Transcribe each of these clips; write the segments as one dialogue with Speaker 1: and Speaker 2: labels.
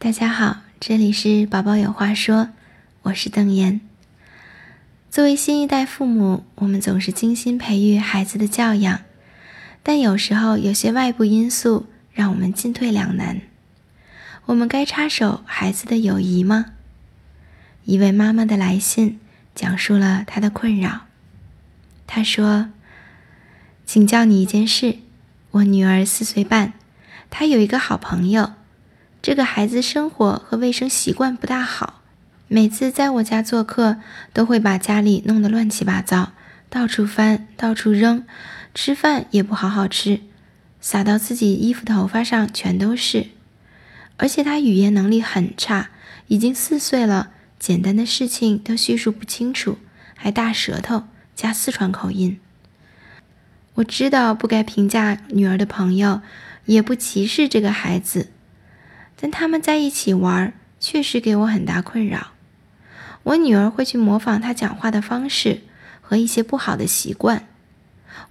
Speaker 1: 大家好，这里是宝宝有话说，我是邓妍。作为新一代父母，我们总是精心培育孩子的教养，但有时候有些外部因素让我们进退两难。我们该插手孩子的友谊吗？一位妈妈的来信讲述了她的困扰。她说：“请教你一件事，我女儿四岁半，她有一个好朋友。”这个孩子生活和卫生习惯不大好，每次在我家做客，都会把家里弄得乱七八糟，到处翻，到处扔，吃饭也不好好吃，撒到自己衣服头发上全都是。而且他语言能力很差，已经四岁了，简单的事情都叙述不清楚，还大舌头加四川口音。我知道不该评价女儿的朋友，也不歧视这个孩子。但他们在一起玩，确实给我很大困扰。我女儿会去模仿他讲话的方式和一些不好的习惯，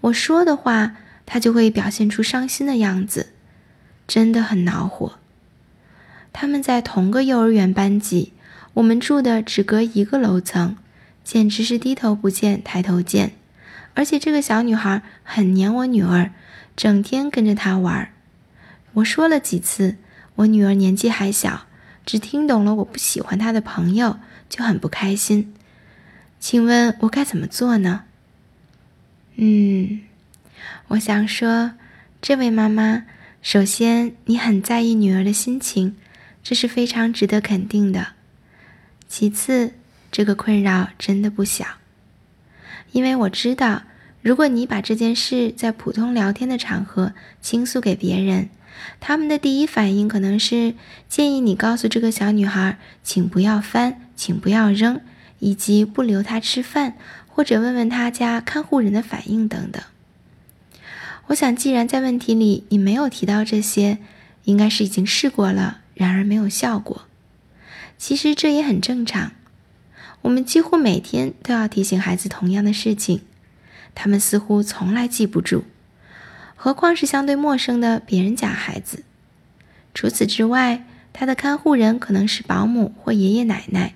Speaker 1: 我说的话，他就会表现出伤心的样子，真的很恼火。他们在同个幼儿园班级，我们住的只隔一个楼层，简直是低头不见抬头见。而且这个小女孩很黏我女儿，整天跟着她玩。我说了几次。我女儿年纪还小，只听懂了我不喜欢她的朋友，就很不开心。请问我该怎么做呢？嗯，我想说，这位妈妈，首先你很在意女儿的心情，这是非常值得肯定的。其次，这个困扰真的不小，因为我知道，如果你把这件事在普通聊天的场合倾诉给别人。他们的第一反应可能是建议你告诉这个小女孩，请不要翻，请不要扔，以及不留她吃饭，或者问问她家看护人的反应等等。我想，既然在问题里你没有提到这些，应该是已经试过了，然而没有效果。其实这也很正常，我们几乎每天都要提醒孩子同样的事情，他们似乎从来记不住。何况是相对陌生的别人家孩子。除此之外，他的看护人可能是保姆或爷爷奶奶，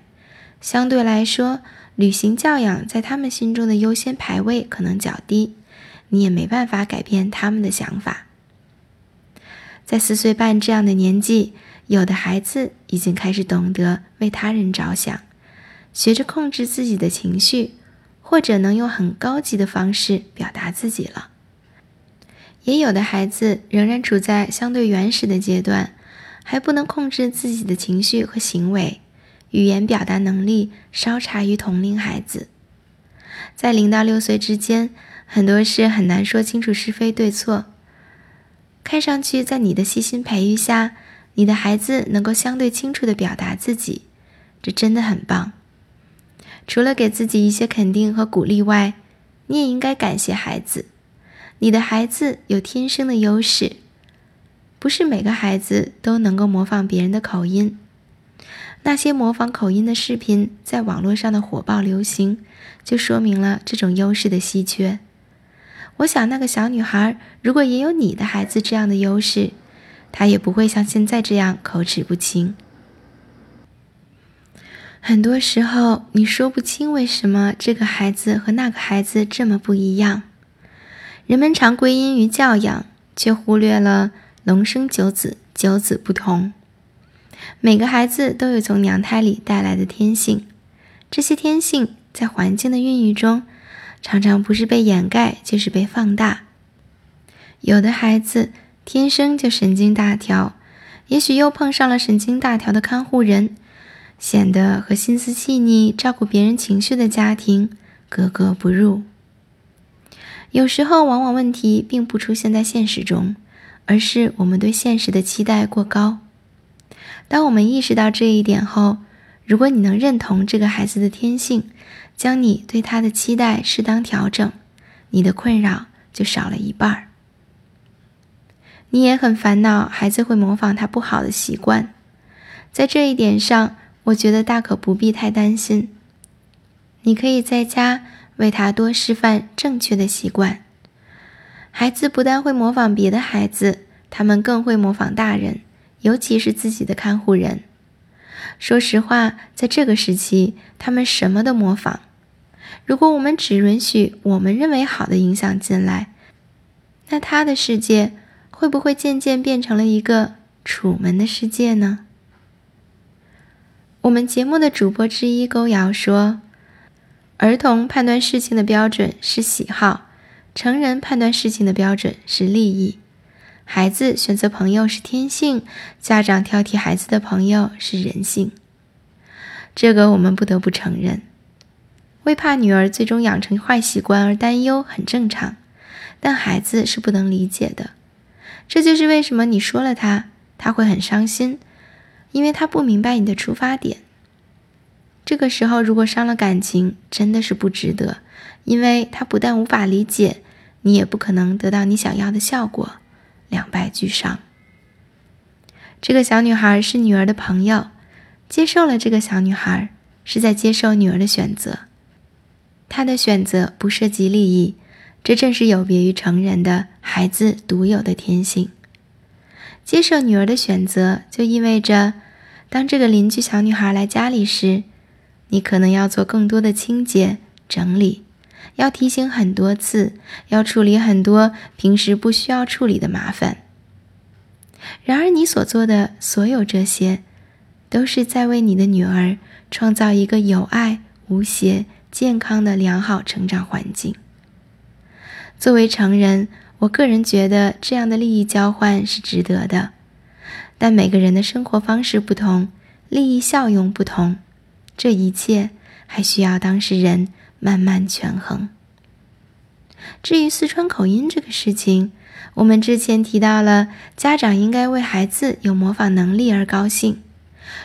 Speaker 1: 相对来说，履行教养在他们心中的优先排位可能较低。你也没办法改变他们的想法。在四岁半这样的年纪，有的孩子已经开始懂得为他人着想，学着控制自己的情绪，或者能用很高级的方式表达自己了。也有的孩子仍然处在相对原始的阶段，还不能控制自己的情绪和行为，语言表达能力稍差于同龄孩子。在零到六岁之间，很多事很难说清楚是非对错。看上去，在你的细心培育下，你的孩子能够相对清楚地表达自己，这真的很棒。除了给自己一些肯定和鼓励外，你也应该感谢孩子。你的孩子有天生的优势，不是每个孩子都能够模仿别人的口音。那些模仿口音的视频在网络上的火爆流行，就说明了这种优势的稀缺。我想，那个小女孩如果也有你的孩子这样的优势，她也不会像现在这样口齿不清。很多时候，你说不清为什么这个孩子和那个孩子这么不一样。人们常归因于教养，却忽略了“龙生九子，九子不同”。每个孩子都有从娘胎里带来的天性，这些天性在环境的孕育中，常常不是被掩盖，就是被放大。有的孩子天生就神经大条，也许又碰上了神经大条的看护人，显得和心思细腻、照顾别人情绪的家庭格格不入。有时候，往往问题并不出现在现实中，而是我们对现实的期待过高。当我们意识到这一点后，如果你能认同这个孩子的天性，将你对他的期待适当调整，你的困扰就少了一半儿。你也很烦恼孩子会模仿他不好的习惯，在这一点上，我觉得大可不必太担心。你可以在家。为他多示范正确的习惯。孩子不但会模仿别的孩子，他们更会模仿大人，尤其是自己的看护人。说实话，在这个时期，他们什么都模仿。如果我们只允许我们认为好的影响进来，那他的世界会不会渐渐变成了一个楚门的世界呢？我们节目的主播之一勾瑶说：“儿童判断事情的标准是喜好，成人判断事情的标准是利益。孩子选择朋友是天性，家长挑剔孩子的朋友是人性。这个我们不得不承认。”为怕女儿最终养成坏习惯而担忧很正常，但孩子是不能理解的。这就是为什么你说了他，他会很伤心，因为他不明白你的出发点。这个时候如果伤了感情，真的是不值得，因为他不但无法理解，你也不可能得到你想要的效果，两败俱伤。这个小女孩是女儿的朋友，接受了这个小女孩，是在接受女儿的选择。她的选择不涉及利益，这正是有别于成人的孩子独有的天性。接受女儿的选择，就意味着，当这个邻居小女孩来家里时，你可能要做更多的清洁整理，要提醒很多次，要处理很多平时不需要处理的麻烦。然而，你所做的所有这些，都是在为你的女儿创造一个有爱无邪。健康的良好成长环境。作为成人，我个人觉得这样的利益交换是值得的，但每个人的生活方式不同，利益效用不同，这一切还需要当事人慢慢权衡。至于四川口音这个事情，我们之前提到了，家长应该为孩子有模仿能力而高兴。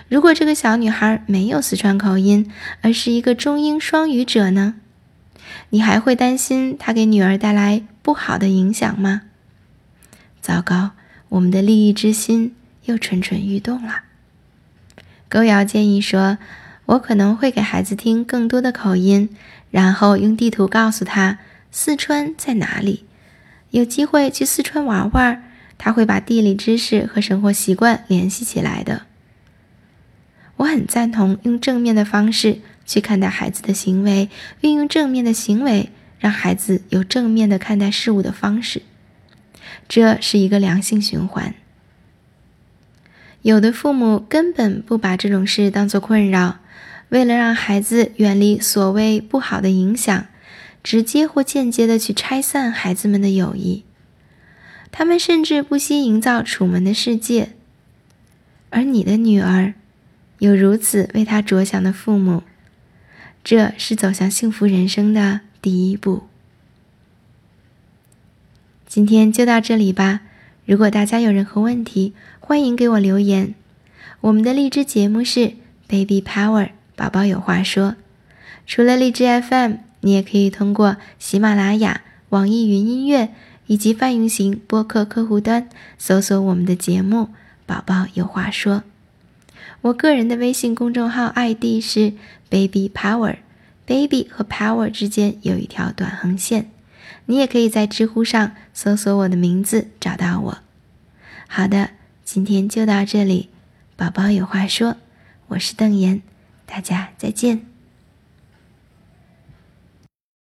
Speaker 1: 如果这个小女孩没有四川口音，而是一个中英双语者呢？你还会担心她给女儿带来不好的影响吗？糟糕，我们的利益之心又蠢蠢欲动了。勾瑶建议说：“我可能会给孩子听更多的口音，然后用地图告诉他四川在哪里，有机会去四川玩玩，他会把地理知识和生活习惯联系起来的。”我很赞同用正面的方式去看待孩子的行为，运用正面的行为让孩子有正面的看待事物的方式，这是一个良性循环。有的父母根本不把这种事当做困扰，为了让孩子远离所谓不好的影响，直接或间接的去拆散孩子们的友谊。他们甚至不惜营造楚门的世界，而你的女儿。有如此为他着想的父母，这是走向幸福人生的第一步。今天就到这里吧。如果大家有任何问题，欢迎给我留言。我们的荔枝节目是 Baby Power，宝宝有话说。除了荔枝 FM，你也可以通过喜马拉雅、网易云音乐以及泛用型播客客户端搜索我们的节目《宝宝有话说》。我个人的微信公众号 ID 是 Baby Power，Baby 和 Power 之间有一条短横线。你也可以在知乎上搜索我的名字找到我。好的，今天就到这里，宝宝有话说，我是邓岩，大家再见。